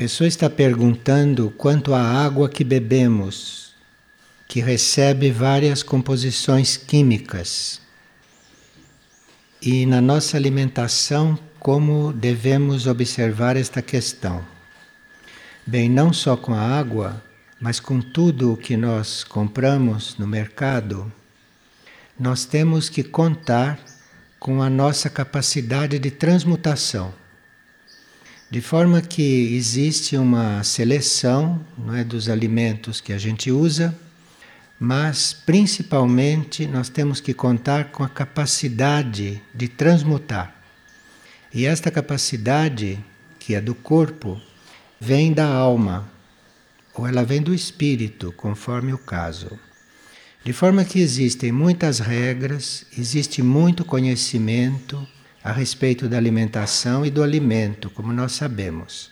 pessoa está perguntando quanto à água que bebemos, que recebe várias composições químicas. E na nossa alimentação, como devemos observar esta questão? Bem, não só com a água, mas com tudo o que nós compramos no mercado, nós temos que contar com a nossa capacidade de transmutação. De forma que existe uma seleção não é, dos alimentos que a gente usa, mas principalmente nós temos que contar com a capacidade de transmutar. E esta capacidade, que é do corpo, vem da alma, ou ela vem do espírito, conforme o caso. De forma que existem muitas regras, existe muito conhecimento a respeito da alimentação e do alimento, como nós sabemos.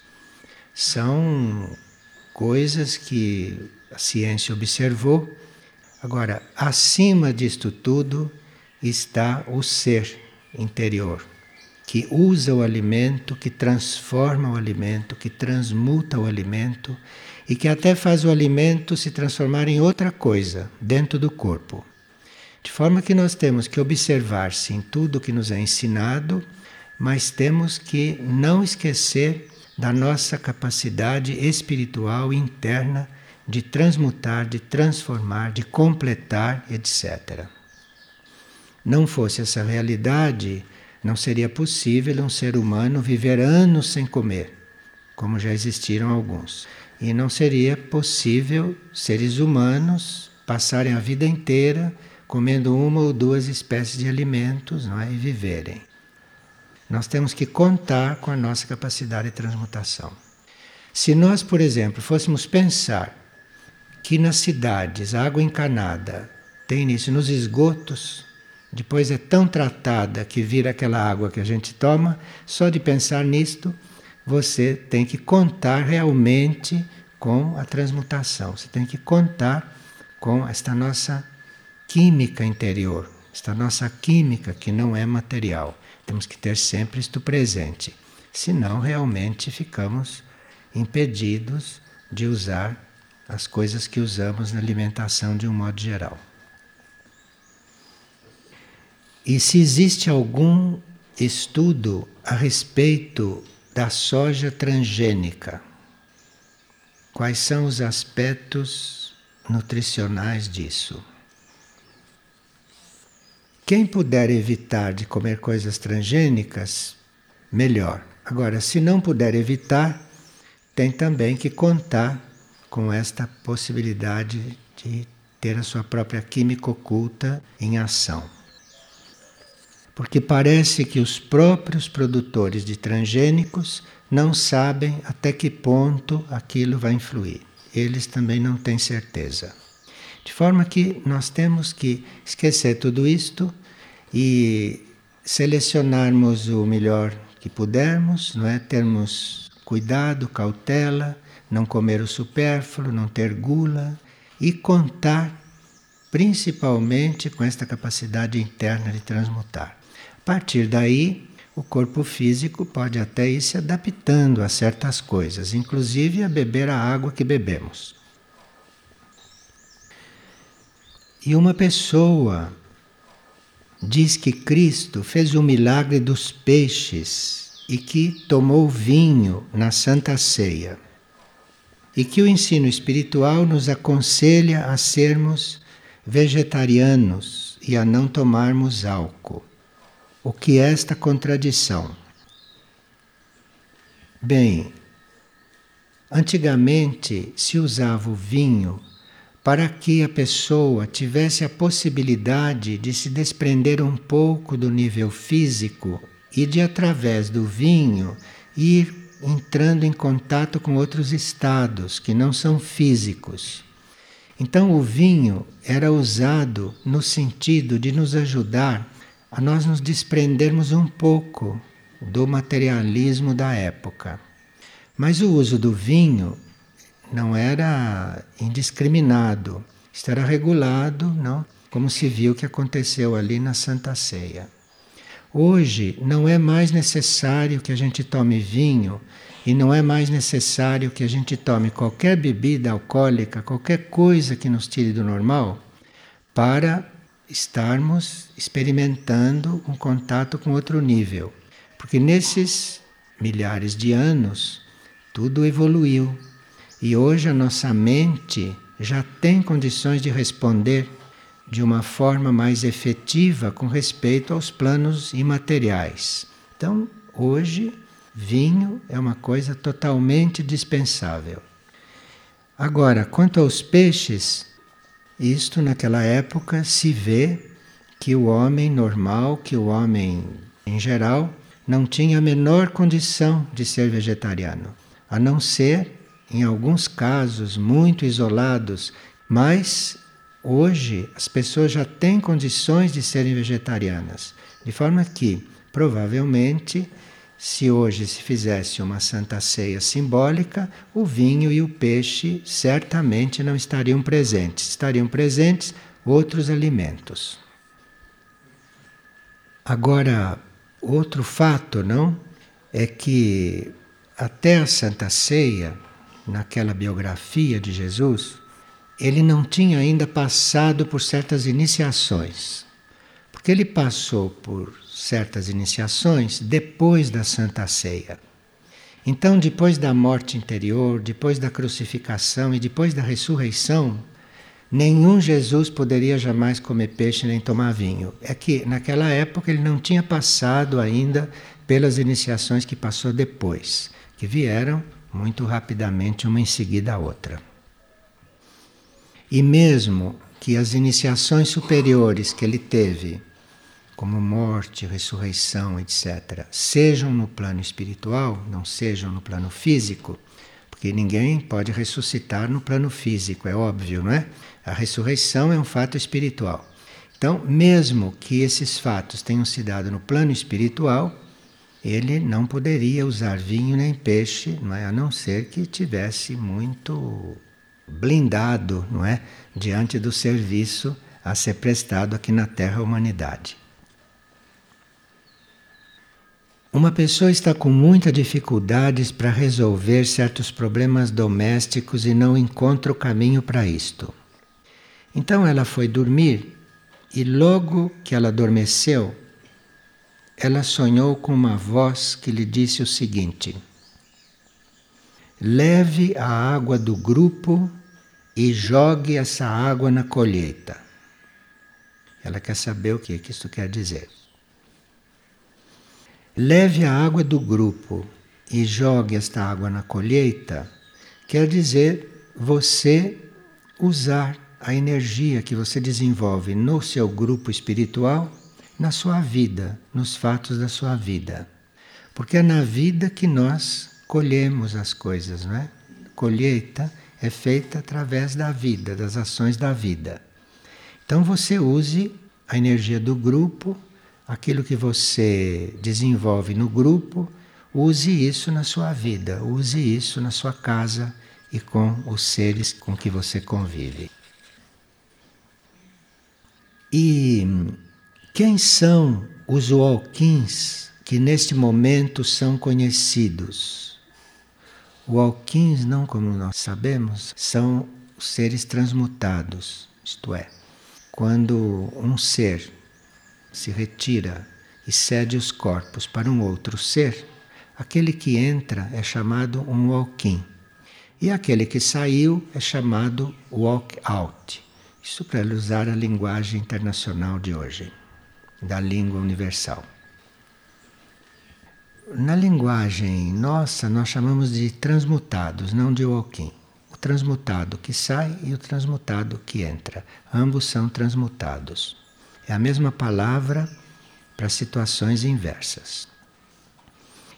São coisas que a ciência observou. Agora, acima disto tudo está o ser interior, que usa o alimento, que transforma o alimento, que transmuta o alimento e que até faz o alimento se transformar em outra coisa dentro do corpo. De forma que nós temos que observar, sim, tudo que nos é ensinado, mas temos que não esquecer da nossa capacidade espiritual interna de transmutar, de transformar, de completar, etc. Não fosse essa realidade, não seria possível um ser humano viver anos sem comer, como já existiram alguns. E não seria possível seres humanos passarem a vida inteira comendo uma ou duas espécies de alimentos não é? e viverem. Nós temos que contar com a nossa capacidade de transmutação. Se nós, por exemplo, fôssemos pensar que nas cidades a água encanada tem isso nos esgotos, depois é tão tratada que vira aquela água que a gente toma, só de pensar nisto você tem que contar realmente com a transmutação. Você tem que contar com esta nossa química interior, esta nossa química que não é material. Temos que ter sempre isto presente. Senão, realmente ficamos impedidos de usar as coisas que usamos na alimentação de um modo geral. E se existe algum estudo a respeito da soja transgênica. Quais são os aspectos nutricionais disso? Quem puder evitar de comer coisas transgênicas, melhor. Agora, se não puder evitar, tem também que contar com esta possibilidade de ter a sua própria química oculta em ação porque parece que os próprios produtores de transgênicos não sabem até que ponto aquilo vai influir. Eles também não têm certeza. De forma que nós temos que esquecer tudo isto e selecionarmos o melhor que pudermos, não é? Termos cuidado, cautela, não comer o supérfluo, não ter gula e contar principalmente com esta capacidade interna de transmutar partir daí, o corpo físico pode até ir se adaptando a certas coisas, inclusive a beber a água que bebemos. E uma pessoa diz que Cristo fez o milagre dos peixes e que tomou vinho na Santa Ceia. E que o ensino espiritual nos aconselha a sermos vegetarianos e a não tomarmos álcool. O que é esta contradição? Bem, antigamente se usava o vinho para que a pessoa tivesse a possibilidade de se desprender um pouco do nível físico e de, através do vinho, ir entrando em contato com outros estados que não são físicos. Então, o vinho era usado no sentido de nos ajudar a nós nos desprendermos um pouco do materialismo da época. Mas o uso do vinho não era indiscriminado, era regulado, não? como se viu que aconteceu ali na Santa Ceia. Hoje não é mais necessário que a gente tome vinho e não é mais necessário que a gente tome qualquer bebida alcoólica, qualquer coisa que nos tire do normal, para estarmos experimentando um contato com outro nível. Porque nesses milhares de anos, tudo evoluiu. E hoje a nossa mente já tem condições de responder de uma forma mais efetiva com respeito aos planos imateriais. Então, hoje, vinho é uma coisa totalmente dispensável. Agora, quanto aos peixes, isto naquela época se vê que o homem normal, que o homem em geral, não tinha a menor condição de ser vegetariano, a não ser em alguns casos muito isolados, mas hoje as pessoas já têm condições de serem vegetarianas, de forma que provavelmente se hoje se fizesse uma santa ceia simbólica, o vinho e o peixe certamente não estariam presentes, estariam presentes outros alimentos. Agora, outro fato, não, é que até a Santa Ceia, naquela biografia de Jesus, ele não tinha ainda passado por certas iniciações. Porque ele passou por certas iniciações depois da Santa Ceia. Então, depois da morte interior, depois da crucificação e depois da ressurreição, nenhum Jesus poderia jamais comer peixe nem tomar vinho. É que naquela época ele não tinha passado ainda pelas iniciações que passou depois, que vieram muito rapidamente uma em seguida a outra. E mesmo que as iniciações superiores que ele teve como morte, ressurreição, etc., sejam no plano espiritual, não sejam no plano físico, porque ninguém pode ressuscitar no plano físico, é óbvio, não é? A ressurreição é um fato espiritual. Então, mesmo que esses fatos tenham se dado no plano espiritual, ele não poderia usar vinho nem peixe, não é? a não ser que tivesse muito blindado, não é, diante do serviço a ser prestado aqui na Terra à humanidade. Uma pessoa está com muitas dificuldades para resolver certos problemas domésticos e não encontra o caminho para isto. Então ela foi dormir e logo que ela adormeceu, ela sonhou com uma voz que lhe disse o seguinte: Leve a água do grupo e jogue essa água na colheita. Ela quer saber o que, que isso quer dizer. Leve a água do grupo e jogue esta água na colheita, quer dizer você usar a energia que você desenvolve no seu grupo espiritual na sua vida, nos fatos da sua vida. Porque é na vida que nós colhemos as coisas, não é? Colheita é feita através da vida, das ações da vida. Então você use a energia do grupo aquilo que você desenvolve no grupo, use isso na sua vida, use isso na sua casa e com os seres com que você convive. E quem são os walkins que neste momento são conhecidos? Walkins, não como nós sabemos, são seres transmutados, isto é, quando um ser se retira e cede os corpos para um outro ser, aquele que entra é chamado um walk-in. E aquele que saiu é chamado walk-out. Isso para usar a linguagem internacional de hoje, da língua universal. Na linguagem nossa, nós chamamos de transmutados, não de walk-in. O transmutado que sai e o transmutado que entra. Ambos são transmutados. É a mesma palavra para situações inversas.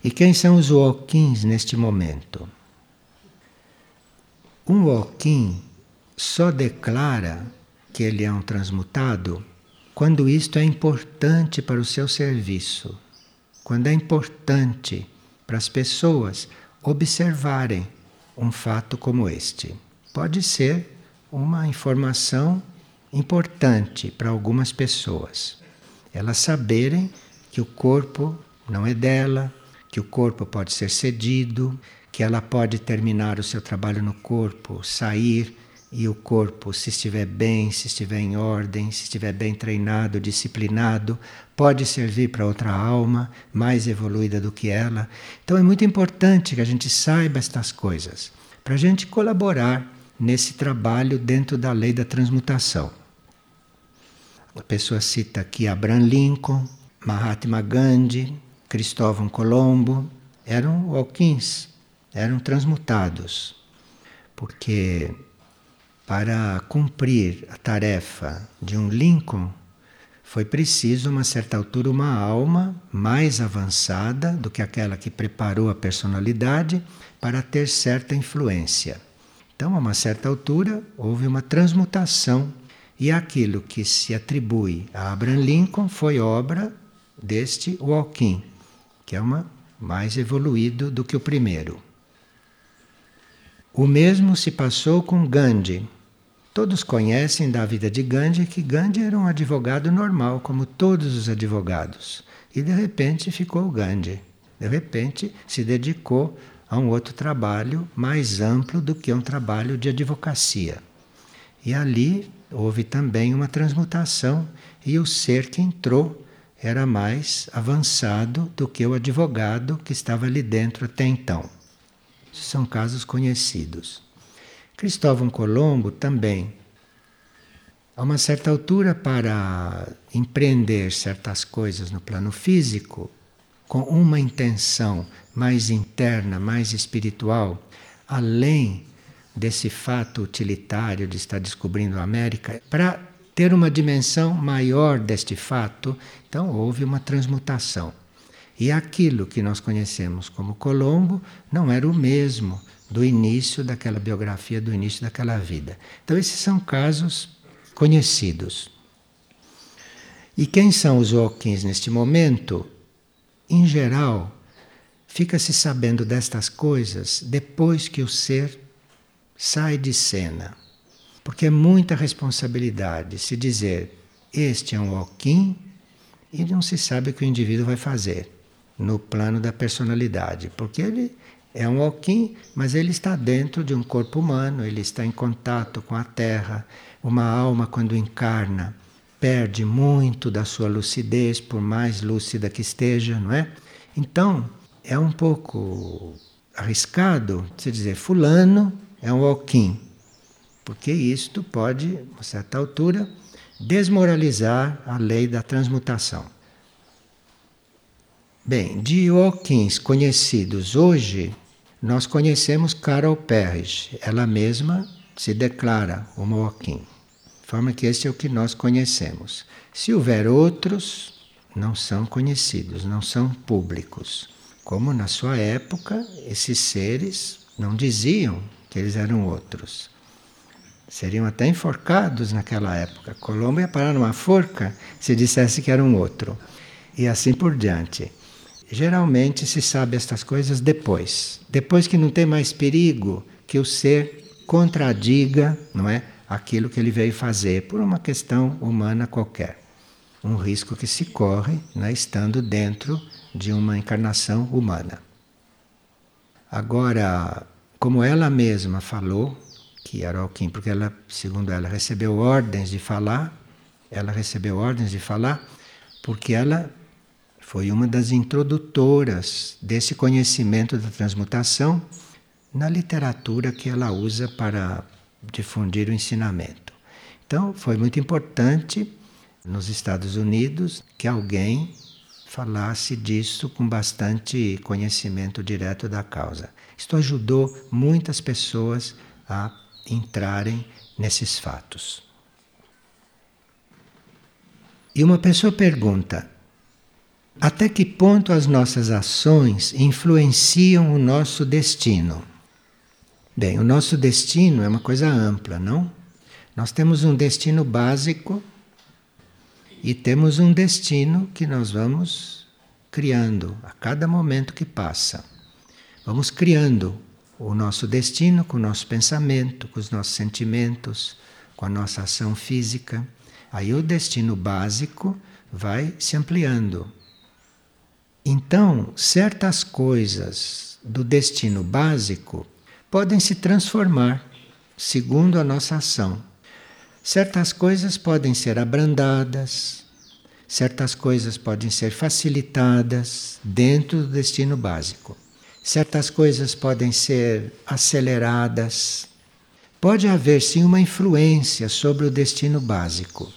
E quem são os walkins neste momento? Um walking só declara que ele é um transmutado quando isto é importante para o seu serviço, quando é importante para as pessoas observarem um fato como este. Pode ser uma informação importante para algumas pessoas. Elas saberem que o corpo não é dela, que o corpo pode ser cedido, que ela pode terminar o seu trabalho no corpo, sair e o corpo, se estiver bem, se estiver em ordem, se estiver bem treinado, disciplinado, pode servir para outra alma mais evoluída do que ela. Então é muito importante que a gente saiba estas coisas, para a gente colaborar nesse trabalho dentro da lei da transmutação. A pessoa cita aqui Abraham Lincoln, Mahatma Gandhi, Cristóvão Colombo, eram Alquins, eram transmutados, porque para cumprir a tarefa de um Lincoln foi preciso, a uma certa altura, uma alma mais avançada do que aquela que preparou a personalidade para ter certa influência. Então, a uma certa altura, houve uma transmutação e aquilo que se atribui a Abraham Lincoln foi obra deste Walking, que é uma mais evoluído do que o primeiro. O mesmo se passou com Gandhi. Todos conhecem da vida de Gandhi que Gandhi era um advogado normal, como todos os advogados. E de repente ficou Gandhi. De repente se dedicou a um outro trabalho mais amplo do que um trabalho de advocacia. E ali houve também uma transmutação e o ser que entrou era mais avançado do que o advogado que estava ali dentro até então. São casos conhecidos. Cristóvão Colombo também. A uma certa altura, para empreender certas coisas no plano físico, com uma intenção mais interna, mais espiritual, além desse fato utilitário de estar descobrindo a América, para ter uma dimensão maior deste fato, então houve uma transmutação. E aquilo que nós conhecemos como Colombo não era o mesmo do início daquela biografia, do início daquela vida. Então, esses são casos conhecidos. E quem são os Hawkins neste momento? Em geral, fica-se sabendo destas coisas depois que o ser sai de cena. Porque é muita responsabilidade se dizer este é um Hawking e não se sabe o que o indivíduo vai fazer no plano da personalidade, porque ele é um Alquim, mas ele está dentro de um corpo humano, ele está em contato com a Terra. Uma alma, quando encarna, perde muito da sua lucidez, por mais lúcida que esteja, não é? Então, é um pouco arriscado se dizer: Fulano é um Alquim, porque isto pode, a certa altura, desmoralizar a lei da transmutação. Bem, de Hawkins conhecidos hoje, nós conhecemos Carol Perry. Ela mesma se declara uma Hawking. De forma que este é o que nós conhecemos. Se houver outros, não são conhecidos, não são públicos. Como na sua época, esses seres não diziam que eles eram outros. Seriam até enforcados naquela época. Colombo ia parar numa forca se dissesse que era um outro. E assim por diante. Geralmente se sabe estas coisas depois. Depois que não tem mais perigo que o ser contradiga, não é, aquilo que ele veio fazer por uma questão humana qualquer. Um risco que se corre, né, estando dentro de uma encarnação humana. Agora, como ela mesma falou, que era Alquim, porque ela, segundo ela, recebeu ordens de falar, ela recebeu ordens de falar, porque ela foi uma das introdutoras desse conhecimento da transmutação na literatura que ela usa para difundir o ensinamento. Então, foi muito importante nos Estados Unidos que alguém falasse disso com bastante conhecimento direto da causa. Isto ajudou muitas pessoas a entrarem nesses fatos. E uma pessoa pergunta: até que ponto as nossas ações influenciam o nosso destino? Bem, o nosso destino é uma coisa ampla, não? Nós temos um destino básico e temos um destino que nós vamos criando a cada momento que passa. Vamos criando o nosso destino com o nosso pensamento, com os nossos sentimentos, com a nossa ação física. Aí o destino básico vai se ampliando Então, certas coisas do destino básico podem se transformar segundo a nossa ação. Certas coisas podem ser abrandadas, certas coisas podem ser facilitadas dentro do destino básico. Certas coisas podem ser aceleradas. Pode haver sim uma influência sobre o destino básico.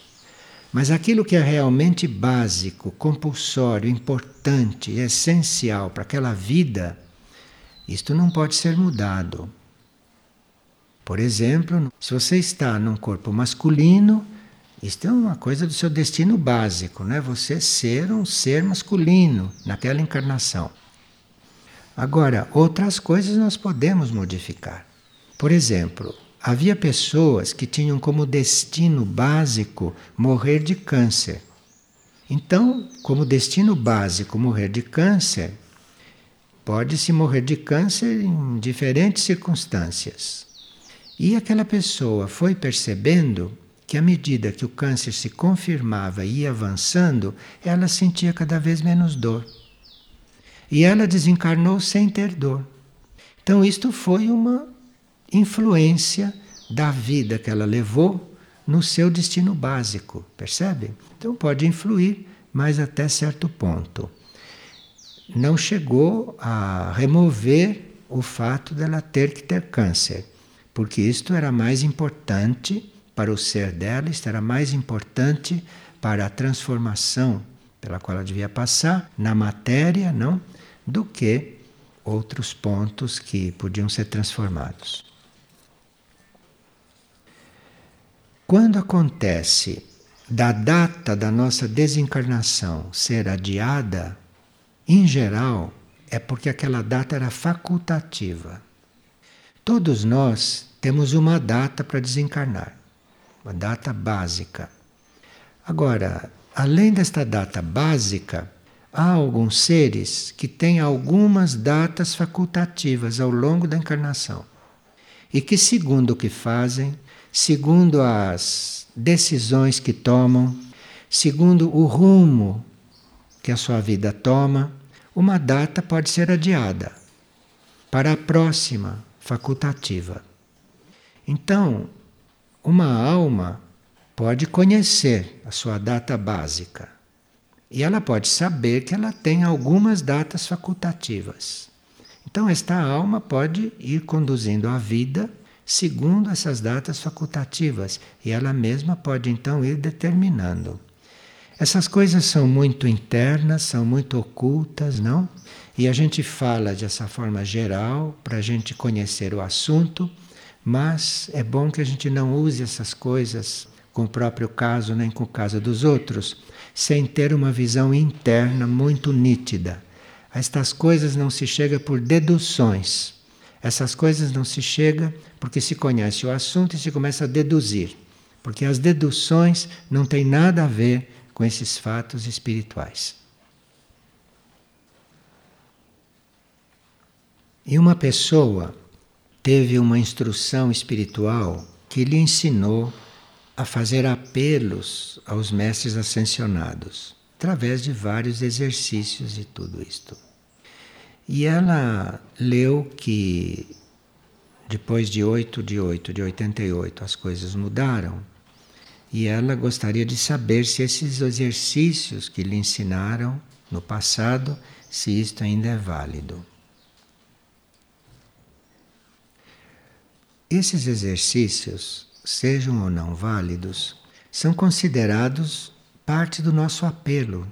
Mas aquilo que é realmente básico, compulsório, importante, essencial para aquela vida, isto não pode ser mudado. Por exemplo, se você está num corpo masculino, isto é uma coisa do seu destino básico, né? Você ser um ser masculino naquela encarnação. Agora, outras coisas nós podemos modificar. Por exemplo, havia pessoas que tinham como destino básico morrer de câncer. Então, como destino básico morrer de câncer, pode-se morrer de câncer em diferentes circunstâncias. E aquela pessoa foi percebendo que à medida que o câncer se confirmava e ia avançando, ela sentia cada vez menos dor. E ela desencarnou sem ter dor. Então, isto foi uma influência da vida que ela levou no seu destino básico, percebe? Então, pode influir, mas até certo ponto. Não chegou a remover o fato dela ter que ter câncer porque isto era mais importante para o ser dela, isto era mais importante para a transformação pela qual ela devia passar na matéria, não, do que outros pontos que podiam ser transformados. Quando acontece da data da nossa desencarnação ser adiada, em geral, é porque aquela data era facultativa. Todos nós temos uma data para desencarnar, uma data básica. Agora, além desta data básica, há alguns seres que têm algumas datas facultativas ao longo da encarnação e que, segundo o que fazem, segundo as decisões que tomam, segundo o rumo que a sua vida toma, uma data pode ser adiada para a próxima facultativa. Então, uma alma pode conhecer a sua data básica e ela pode saber que ela tem algumas datas facultativas. Então, esta alma pode ir conduzindo a vida segundo essas datas facultativas e ela mesma pode então ir determinando. Essas coisas são muito internas, são muito ocultas, não? E a gente fala dessa forma geral para a gente conhecer o assunto, mas é bom que a gente não use essas coisas com o próprio caso nem com o caso dos outros, sem ter uma visão interna muito nítida. A estas coisas não se chega por deduções. Essas coisas não se chega porque se conhece o assunto e se começa a deduzir. Porque as deduções não têm nada a ver com esses fatos espirituais. E uma pessoa teve uma instrução espiritual que lhe ensinou a fazer apelos aos mestres ascensionados, através de vários exercícios e tudo isto. E ela leu que depois de 8 de 8 de 88 as coisas mudaram e ela gostaria de saber se esses exercícios que lhe ensinaram no passado, se isto ainda é válido. Esses exercícios, sejam ou não válidos, são considerados parte do nosso apelo.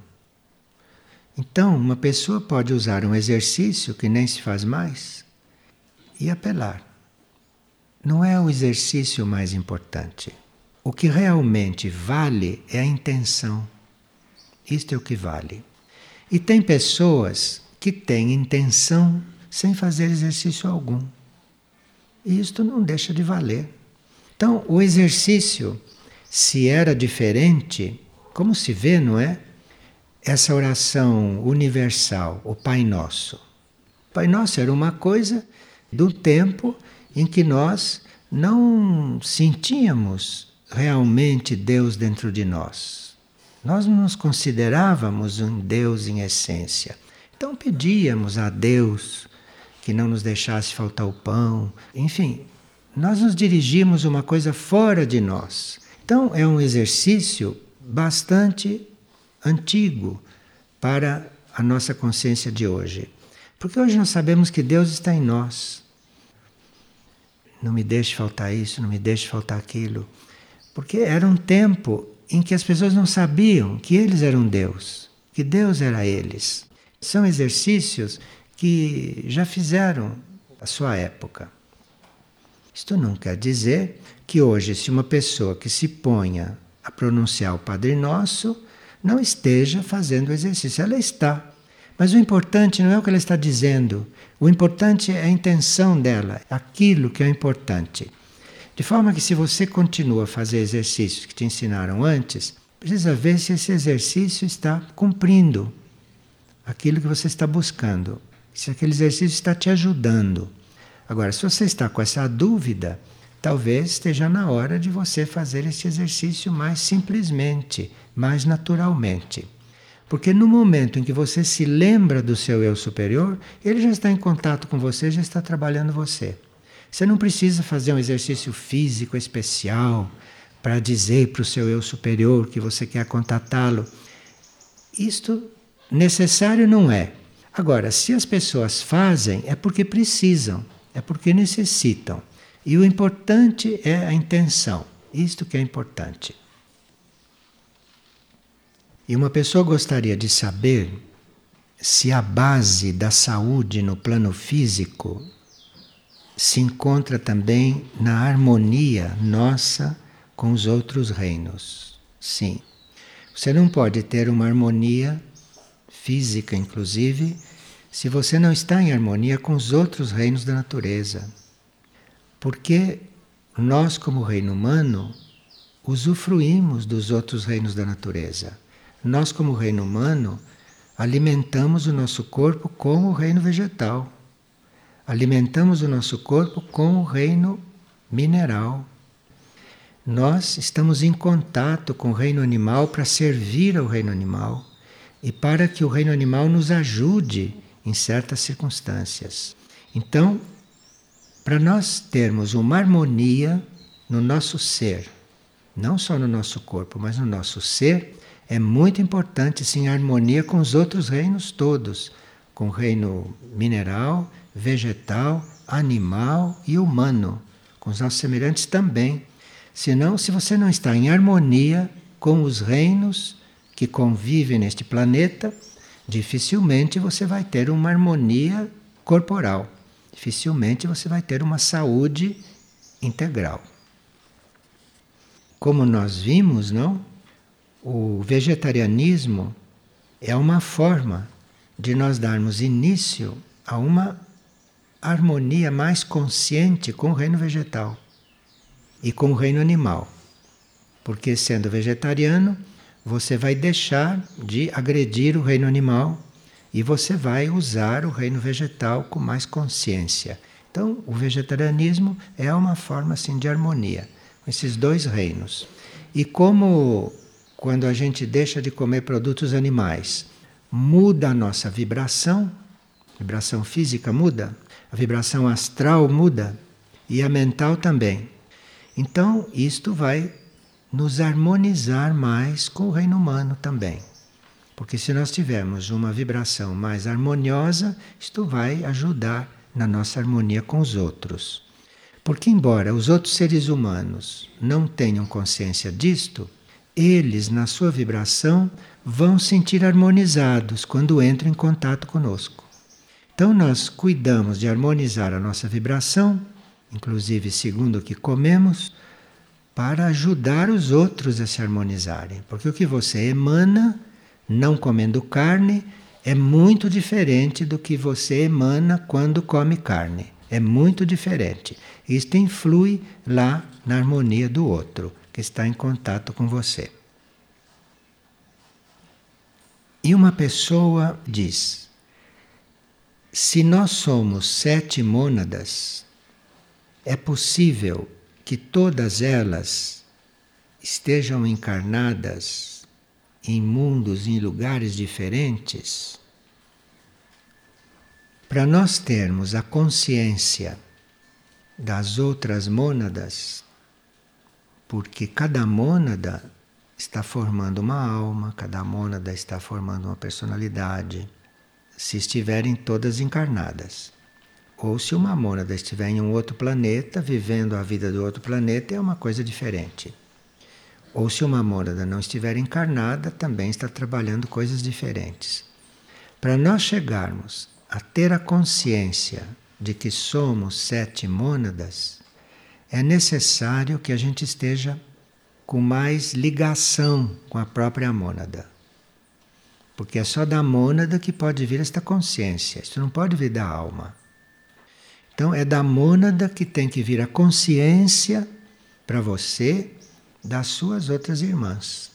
Então, uma pessoa pode usar um exercício que nem se faz mais e apelar. Não é o exercício mais importante. O que realmente vale é a intenção. Isto é o que vale. E tem pessoas que têm intenção sem fazer exercício algum. E isto não deixa de valer. Então, o exercício, se era diferente, como se vê, não é? Essa oração universal, o Pai Nosso. O Pai Nosso era uma coisa do tempo em que nós não sentíamos realmente Deus dentro de nós. Nós não nos considerávamos um Deus em essência. Então pedíamos a Deus que não nos deixasse faltar o pão. Enfim, nós nos dirigimos uma coisa fora de nós. Então é um exercício bastante antigo para a nossa consciência de hoje. Porque hoje nós sabemos que Deus está em nós. Não me deixe faltar isso, não me deixe faltar aquilo. Porque era um tempo em que as pessoas não sabiam que eles eram Deus, que Deus era eles. São exercícios que já fizeram a sua época. Isto não quer dizer que hoje, se uma pessoa que se ponha a pronunciar o Padre Nosso, não esteja fazendo exercício. Ela está. Mas o importante não é o que ela está dizendo, o importante é a intenção dela, aquilo que é importante. De forma que, se você continua a fazer exercícios que te ensinaram antes, precisa ver se esse exercício está cumprindo aquilo que você está buscando, se aquele exercício está te ajudando. Agora, se você está com essa dúvida, talvez esteja na hora de você fazer esse exercício mais simplesmente, mais naturalmente. Porque no momento em que você se lembra do seu eu superior, ele já está em contato com você, já está trabalhando você. Você não precisa fazer um exercício físico especial para dizer para o seu eu superior que você quer contatá-lo. Isto necessário não é. Agora, se as pessoas fazem, é porque precisam, é porque necessitam. E o importante é a intenção. Isto que é importante. E uma pessoa gostaria de saber se a base da saúde no plano físico se encontra também na harmonia nossa com os outros reinos. Sim. Você não pode ter uma harmonia física, inclusive, se você não está em harmonia com os outros reinos da natureza. Porque nós, como reino humano, usufruímos dos outros reinos da natureza. Nós, como reino humano, alimentamos o nosso corpo com o reino vegetal. Alimentamos o nosso corpo com o reino mineral. Nós estamos em contato com o reino animal para servir ao reino animal e para que o reino animal nos ajude em certas circunstâncias. Então, para nós termos uma harmonia no nosso ser, não só no nosso corpo, mas no nosso ser, é muito importante sim harmonia com os outros reinos todos, com o reino mineral, vegetal, animal e humano, com os nossos semelhantes também. Senão, se você não está em harmonia com os reinos que convivem neste planeta, dificilmente você vai ter uma harmonia corporal. Dificilmente você vai ter uma saúde integral. Como nós vimos, não? O vegetarianismo é uma forma de nós darmos início a uma harmonia mais consciente com o reino vegetal e com o reino animal. Porque sendo vegetariano, você vai deixar de agredir o reino animal e você vai usar o reino vegetal com mais consciência. Então, o vegetarianismo é uma forma assim de harmonia com esses dois reinos. E como quando a gente deixa de comer produtos animais, muda a nossa vibração, vibração física muda, a vibração astral muda e a mental também. Então, isto vai nos harmonizar mais com o reino humano também. Porque se nós tivermos uma vibração mais harmoniosa, isto vai ajudar na nossa harmonia com os outros. Porque, embora os outros seres humanos não tenham consciência disto, eles, na sua vibração, vão sentir harmonizados quando entram em contato conosco. Então, nós cuidamos de harmonizar a nossa vibração, inclusive segundo o que comemos, para ajudar os outros a se harmonizarem. Porque o que você emana, não comendo carne, é muito diferente do que você emana quando come carne. É muito diferente. Isto influi lá na harmonia do outro que está em contato com você. E uma pessoa diz: se nós somos sete mônadas, é possível que todas elas estejam encarnadas em mundos, em lugares diferentes? Para nós termos a consciência das outras mônadas, porque cada mônada está formando uma alma, cada mônada está formando uma personalidade, se estiverem todas encarnadas. Ou se uma mônada estiver em um outro planeta, vivendo a vida do outro planeta, é uma coisa diferente. Ou se uma mônada não estiver encarnada, também está trabalhando coisas diferentes. Para nós chegarmos a ter a consciência de que somos sete mônadas, é necessário que a gente esteja com mais ligação com a própria mônada. Porque é só da mônada que pode vir esta consciência, isso não pode vir da alma. Então é da mônada que tem que vir a consciência para você das suas outras irmãs.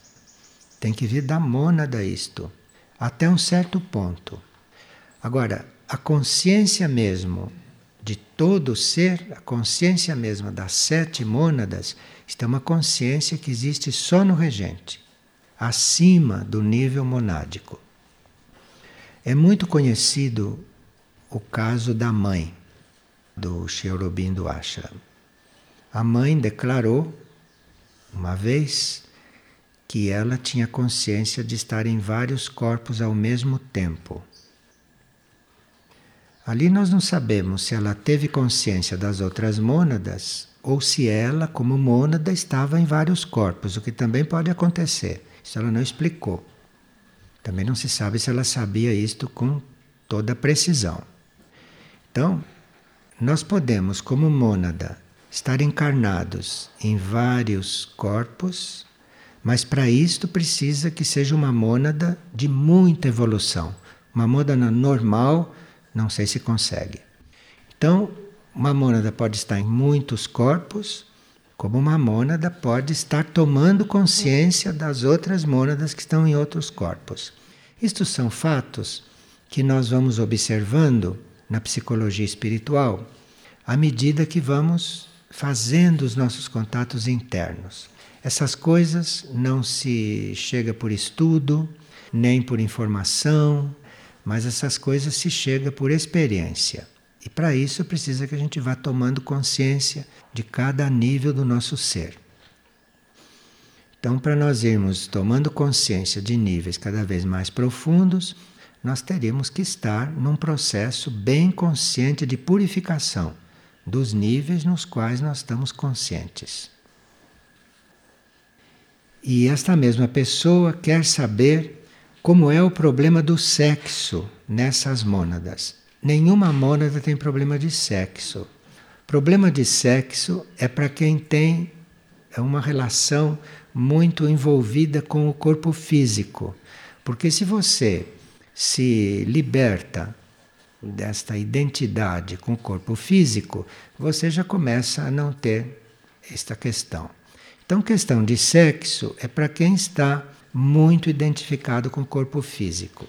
Tem que vir da mônada isto, até um certo ponto. Agora, a consciência mesmo de todo o ser, a consciência mesma das sete mônadas, está é uma consciência que existe só no regente, acima do nível monádico. É muito conhecido o caso da mãe do Sheorobim do Ashram. A mãe declarou uma vez que ela tinha consciência de estar em vários corpos ao mesmo tempo. Ali nós não sabemos se ela teve consciência das outras mônadas ou se ela, como mônada, estava em vários corpos, o que também pode acontecer. Isso ela não explicou. Também não se sabe se ela sabia isto com toda precisão. Então, nós podemos, como mônada, estar encarnados em vários corpos, mas para isto precisa que seja uma mônada de muita evolução. Uma mônada normal, não sei se consegue. Então, uma mônada pode estar em muitos corpos, como uma mônada pode estar tomando consciência das outras mônadas que estão em outros corpos. Isto são fatos que nós vamos observando na psicologia espiritual à medida que vamos fazendo os nossos contatos internos. Essas coisas não se chega por estudo, nem por informação, mas essas coisas se chega por experiência. E para isso precisa que a gente vá tomando consciência de cada nível do nosso ser. Então, para nós irmos tomando consciência de níveis cada vez mais profundos, nós teríamos que estar num processo bem consciente de purificação dos níveis nos quais nós estamos conscientes. E esta mesma pessoa quer saber como é o problema do sexo nessas mônadas. Nenhuma mônada tem problema de sexo. Problema de sexo é para quem tem uma relação muito envolvida com o corpo físico. Porque se você se liberta desta identidade com o corpo físico, você já começa a não ter esta questão. Então, questão de sexo é para quem está muito identificado com o corpo físico.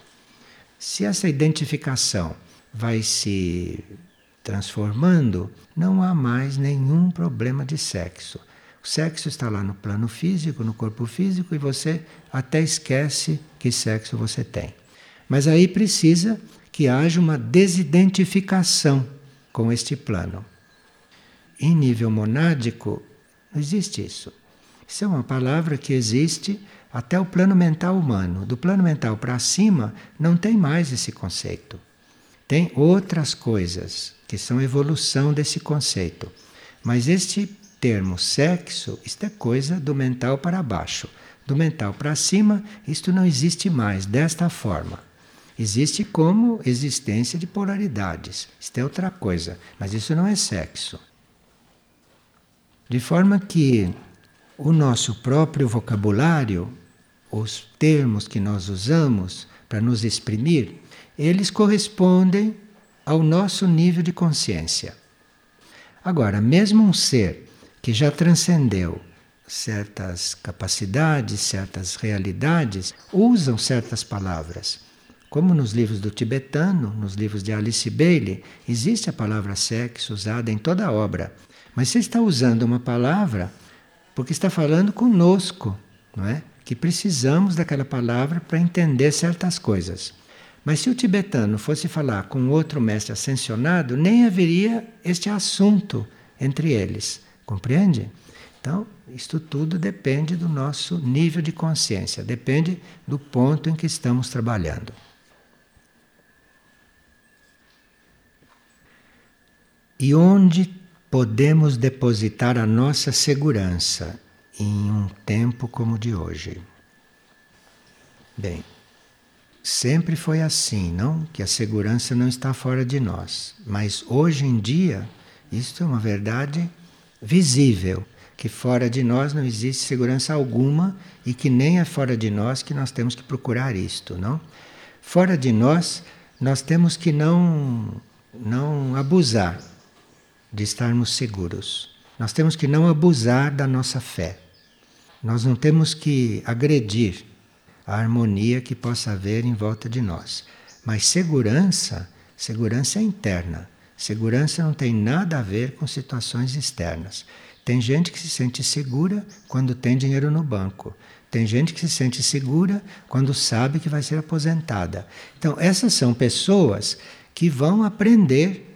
Se essa identificação vai se transformando, não há mais nenhum problema de sexo. O sexo está lá no plano físico, no corpo físico, e você até esquece que sexo você tem. Mas aí precisa que haja uma desidentificação com este plano. Em nível monádico, não existe isso. Isso é uma palavra que existe até o plano mental humano. Do plano mental para cima, não tem mais esse conceito. Tem outras coisas que são evolução desse conceito. Mas este termo sexo, isto é coisa do mental para baixo. Do mental para cima, isto não existe mais desta forma. Existe como existência de polaridades. Isto é outra coisa, mas isso não é sexo. De forma que o nosso próprio vocabulário, os termos que nós usamos para nos exprimir, eles correspondem ao nosso nível de consciência. Agora, mesmo um ser que já transcendeu certas capacidades, certas realidades, usam certas palavras. Como nos livros do tibetano, nos livros de Alice Bailey, existe a palavra sexo usada em toda a obra. Mas você está usando uma palavra porque está falando conosco, não é? Que precisamos daquela palavra para entender certas coisas. Mas se o tibetano fosse falar com outro mestre ascensionado, nem haveria este assunto entre eles. Compreende? Então, isto tudo depende do nosso nível de consciência, depende do ponto em que estamos trabalhando. E onde podemos depositar a nossa segurança em um tempo como o de hoje? Bem, sempre foi assim, não? Que a segurança não está fora de nós. Mas hoje em dia, isto é uma verdade visível, que fora de nós não existe segurança alguma e que nem é fora de nós que nós temos que procurar isto, não? Fora de nós, nós temos que não não abusar de estarmos seguros. Nós temos que não abusar da nossa fé. Nós não temos que agredir a harmonia que possa haver em volta de nós. Mas segurança, segurança é interna. Segurança não tem nada a ver com situações externas. Tem gente que se sente segura quando tem dinheiro no banco. Tem gente que se sente segura quando sabe que vai ser aposentada. Então, essas são pessoas que vão aprender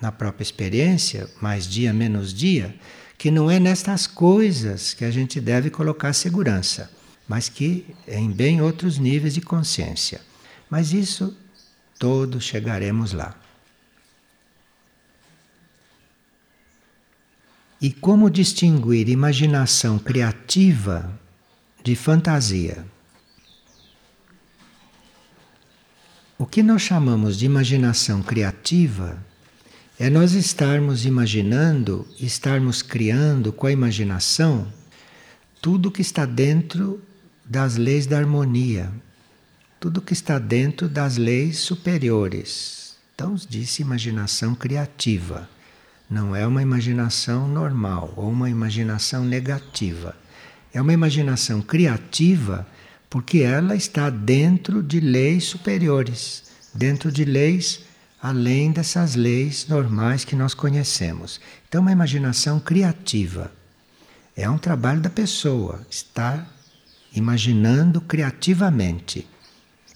na própria experiência, mais dia menos dia, que não é nestas coisas que a gente deve colocar segurança, mas que é em bem outros níveis de consciência. Mas isso todos chegaremos lá. E como distinguir imaginação criativa de fantasia? O que nós chamamos de imaginação criativa é nós estarmos imaginando, estarmos criando com a imaginação tudo que está dentro das leis da harmonia, tudo que está dentro das leis superiores. Então, disse imaginação criativa. Não é uma imaginação normal ou uma imaginação negativa. É uma imaginação criativa porque ela está dentro de leis superiores, dentro de leis além dessas leis normais que nós conhecemos. Então, uma imaginação criativa. É um trabalho da pessoa estar imaginando criativamente,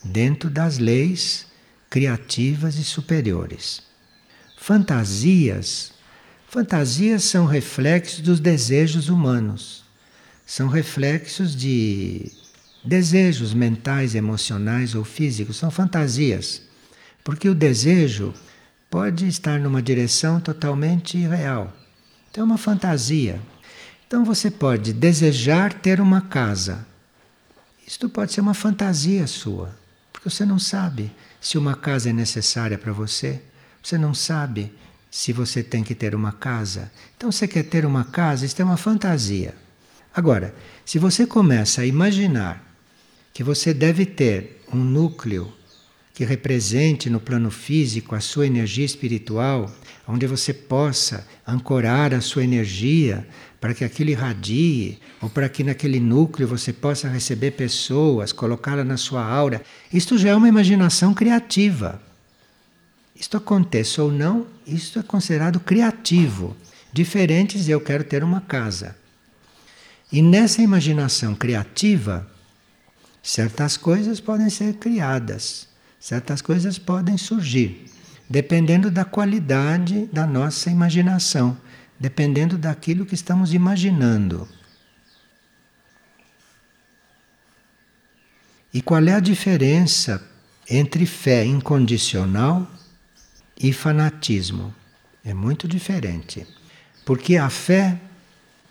dentro das leis criativas e superiores. Fantasias. Fantasias são reflexos dos desejos humanos. São reflexos de desejos mentais, emocionais ou físicos. São fantasias. Porque o desejo pode estar numa direção totalmente irreal. Então é uma fantasia. Então você pode desejar ter uma casa. Isto pode ser uma fantasia sua, porque você não sabe se uma casa é necessária para você. Você não sabe se você tem que ter uma casa. Então você quer ter uma casa, isto é uma fantasia. Agora, se você começa a imaginar que você deve ter um núcleo que represente no plano físico a sua energia espiritual, onde você possa ancorar a sua energia para que aquilo irradie, ou para que naquele núcleo você possa receber pessoas, colocá-la na sua aura. Isto já é uma imaginação criativa. Isto aconteça ou não, isto é considerado criativo, diferente de eu quero ter uma casa. E nessa imaginação criativa, certas coisas podem ser criadas certas coisas podem surgir, dependendo da qualidade da nossa imaginação, dependendo daquilo que estamos imaginando. E qual é a diferença entre fé incondicional e fanatismo? É muito diferente. Porque a fé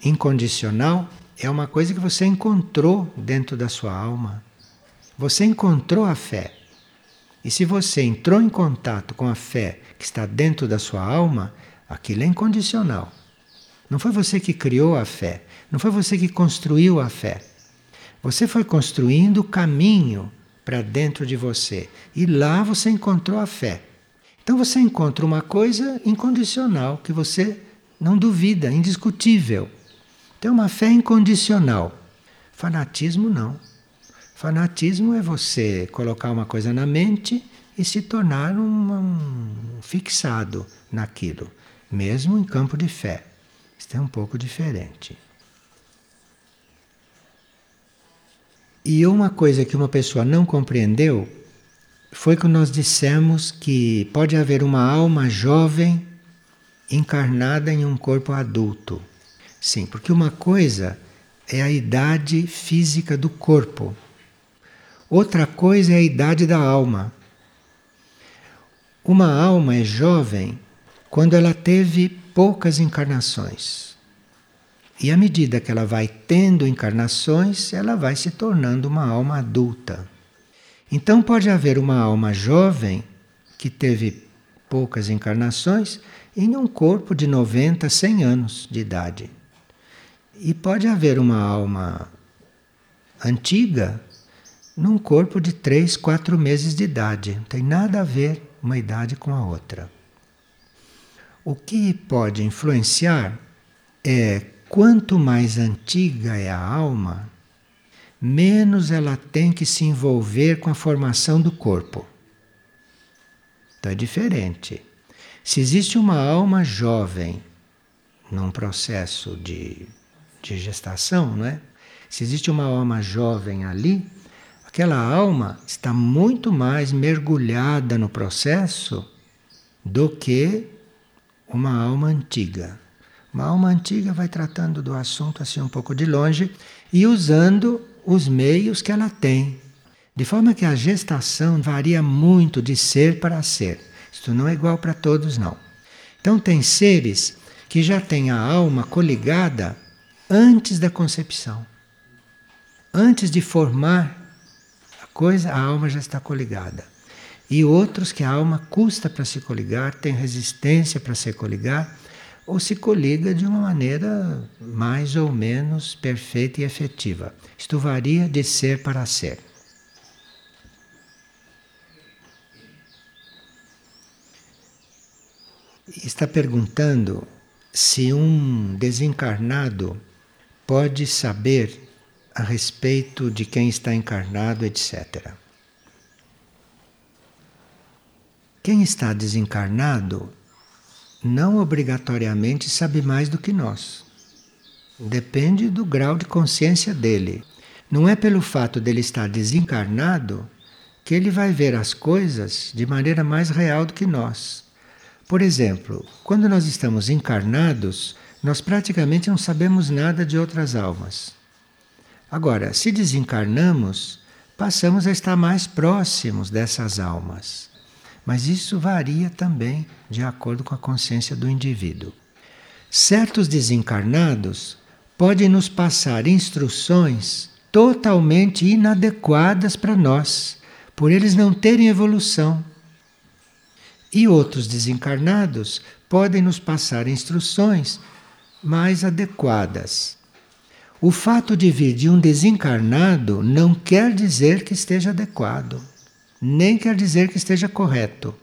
incondicional é uma coisa que você encontrou dentro da sua alma. Você encontrou a fé. E se você entrou em contato com a fé que está dentro da sua alma, aquilo é incondicional. Não foi você que criou a fé, não foi você que construiu a fé. Você foi construindo o caminho para dentro de você e lá você encontrou a fé. Então você encontra uma coisa incondicional que você não duvida, indiscutível. Então uma fé incondicional. Fanatismo não. Fanatismo é você colocar uma coisa na mente e se tornar um, um fixado naquilo, mesmo em campo de fé. Isso é um pouco diferente. E uma coisa que uma pessoa não compreendeu foi que nós dissemos que pode haver uma alma jovem encarnada em um corpo adulto. Sim, porque uma coisa é a idade física do corpo, outra coisa é a idade da alma. Uma alma é jovem quando ela teve poucas encarnações. E à medida que ela vai tendo encarnações, ela vai se tornando uma alma adulta. Então pode haver uma alma jovem que teve poucas encarnações em um corpo de 90, 100 anos de idade. E pode haver uma alma antiga num corpo de 3, 4 meses de idade. Não tem nada a ver uma idade com a outra. O que pode influenciar é quanto mais antiga é a alma, menos ela tem que se envolver com a formação do corpo. Então é diferente. Se existe uma alma jovem num processo de de gestação, não é? Se existe uma alma jovem ali, aquela alma está muito mais mergulhada no processo do que uma alma antiga. Uma alma antiga vai tratando do assunto assim um pouco de longe e usando os meios que ela tem. De forma que a gestação varia muito de ser para ser. Isto não é igual para todos, não. Então, tem seres que já têm a alma coligada antes da concepção. Antes de formar coisa, a alma já está coligada. E outros que a alma custa para se coligar, tem resistência para se coligar, ou se coliga de uma maneira mais ou menos perfeita e efetiva. Isto varia de ser para ser. Está perguntando se um desencarnado pode saber a respeito de quem está encarnado, etc. Quem está desencarnado não obrigatoriamente sabe mais do que nós. Depende do grau de consciência dele. Não é pelo fato dele estar desencarnado que ele vai ver as coisas de maneira mais real do que nós. Por exemplo, quando nós estamos encarnados, nós praticamente não sabemos nada de outras almas. Agora, se desencarnamos, passamos a estar mais próximos dessas almas. Mas isso varia também de acordo com a consciência do indivíduo. Certos desencarnados podem nos passar instruções totalmente inadequadas para nós, por eles não terem evolução. E outros desencarnados podem nos passar instruções mais adequadas. O fato de vir de um desencarnado não quer dizer que esteja adequado, nem quer dizer que esteja correto.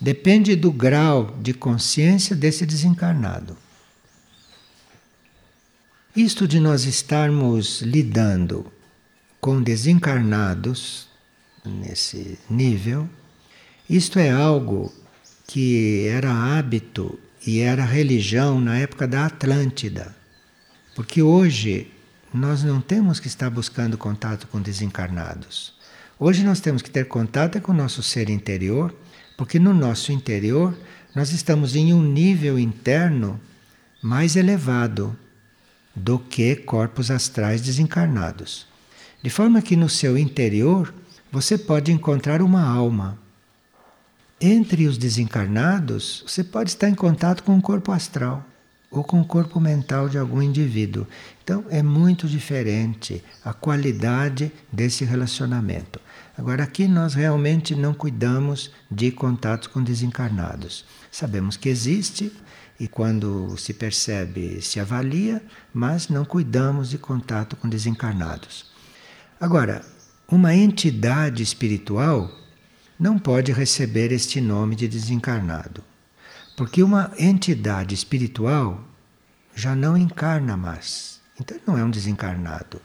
Depende do grau de consciência desse desencarnado. Isto de nós estarmos lidando com desencarnados nesse nível, isto é algo que era hábito e era religião na época da Atlântida. Porque hoje nós não temos que estar buscando contato com desencarnados. Hoje nós temos que ter contato com o nosso ser interior, porque no nosso interior nós estamos em um nível interno mais elevado do que corpos astrais desencarnados. De forma que no seu interior você pode encontrar uma alma entre os desencarnados, você pode estar em contato com o corpo astral ou com o corpo mental de algum indivíduo. Então é muito diferente a qualidade desse relacionamento. Agora, aqui nós realmente não cuidamos de contato com desencarnados. Sabemos que existe e quando se percebe, se avalia, mas não cuidamos de contato com desencarnados. Agora, uma entidade espiritual não pode receber este nome de desencarnado. Porque uma entidade espiritual já não encarna mais. Então não é um desencarnado.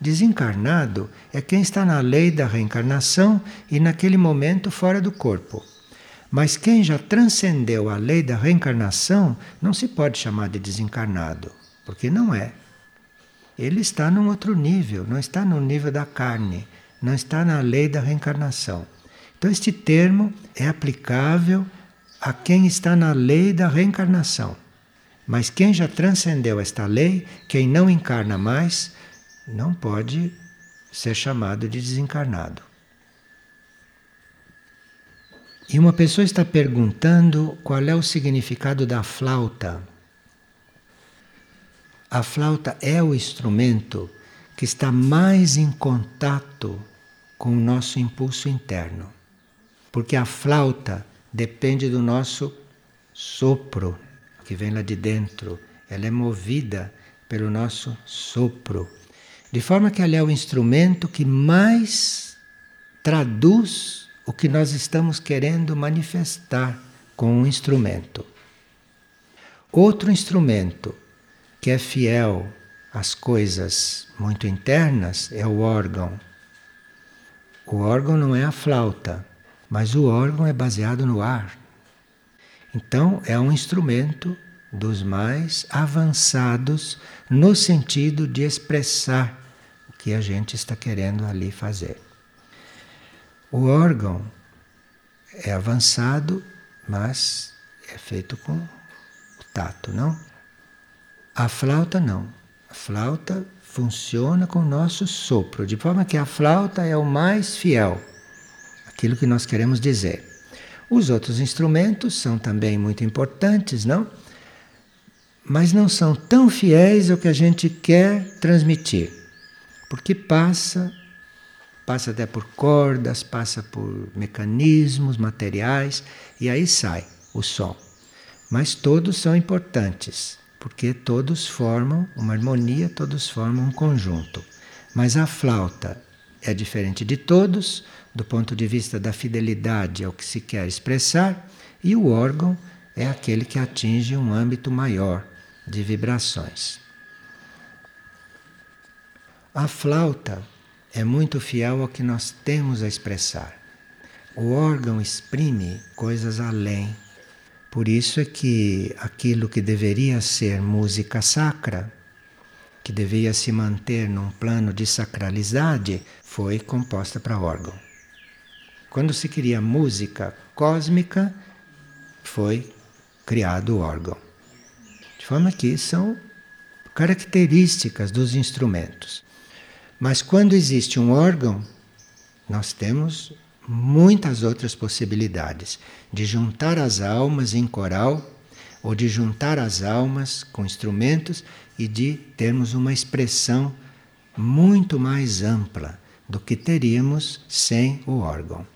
Desencarnado é quem está na lei da reencarnação e naquele momento fora do corpo. Mas quem já transcendeu a lei da reencarnação não se pode chamar de desencarnado, porque não é. Ele está num outro nível, não está no nível da carne, não está na lei da reencarnação. Então, este termo é aplicável a quem está na lei da reencarnação. Mas quem já transcendeu esta lei, quem não encarna mais, não pode ser chamado de desencarnado. E uma pessoa está perguntando qual é o significado da flauta. A flauta é o instrumento que está mais em contato com o nosso impulso interno. Porque a flauta depende do nosso sopro, que vem lá de dentro. Ela é movida pelo nosso sopro. De forma que ela é o instrumento que mais traduz o que nós estamos querendo manifestar com o instrumento. Outro instrumento que é fiel às coisas muito internas é o órgão. O órgão não é a flauta, mas o órgão é baseado no ar. Então, é um instrumento dos mais avançados no sentido de expressar o que a gente está querendo ali fazer. O órgão é avançado, mas é feito com o tato, não? A flauta não. A flauta funciona com o nosso sopro, de forma que a flauta é o mais fiel aquilo que nós queremos dizer. Os outros instrumentos são também muito importantes, não? Mas não são tão fiéis ao que a gente quer transmitir, porque passa passa até por cordas, passa por mecanismos, materiais e aí sai o som. Mas todos são importantes, porque todos formam uma harmonia, todos formam um conjunto. Mas a flauta é diferente de todos, do ponto de vista da fidelidade ao que se quer expressar, e o órgão é aquele que atinge um âmbito maior de vibrações. A flauta é muito fiel ao que nós temos a expressar. O órgão exprime coisas além. Por isso é que aquilo que deveria ser música sacra, que deveria se manter num plano de sacralidade, foi composta para órgão. Quando se cria música cósmica, foi criado o órgão. De forma que são características dos instrumentos. Mas quando existe um órgão, nós temos muitas outras possibilidades de juntar as almas em coral ou de juntar as almas com instrumentos e de termos uma expressão muito mais ampla do que teríamos sem o órgão.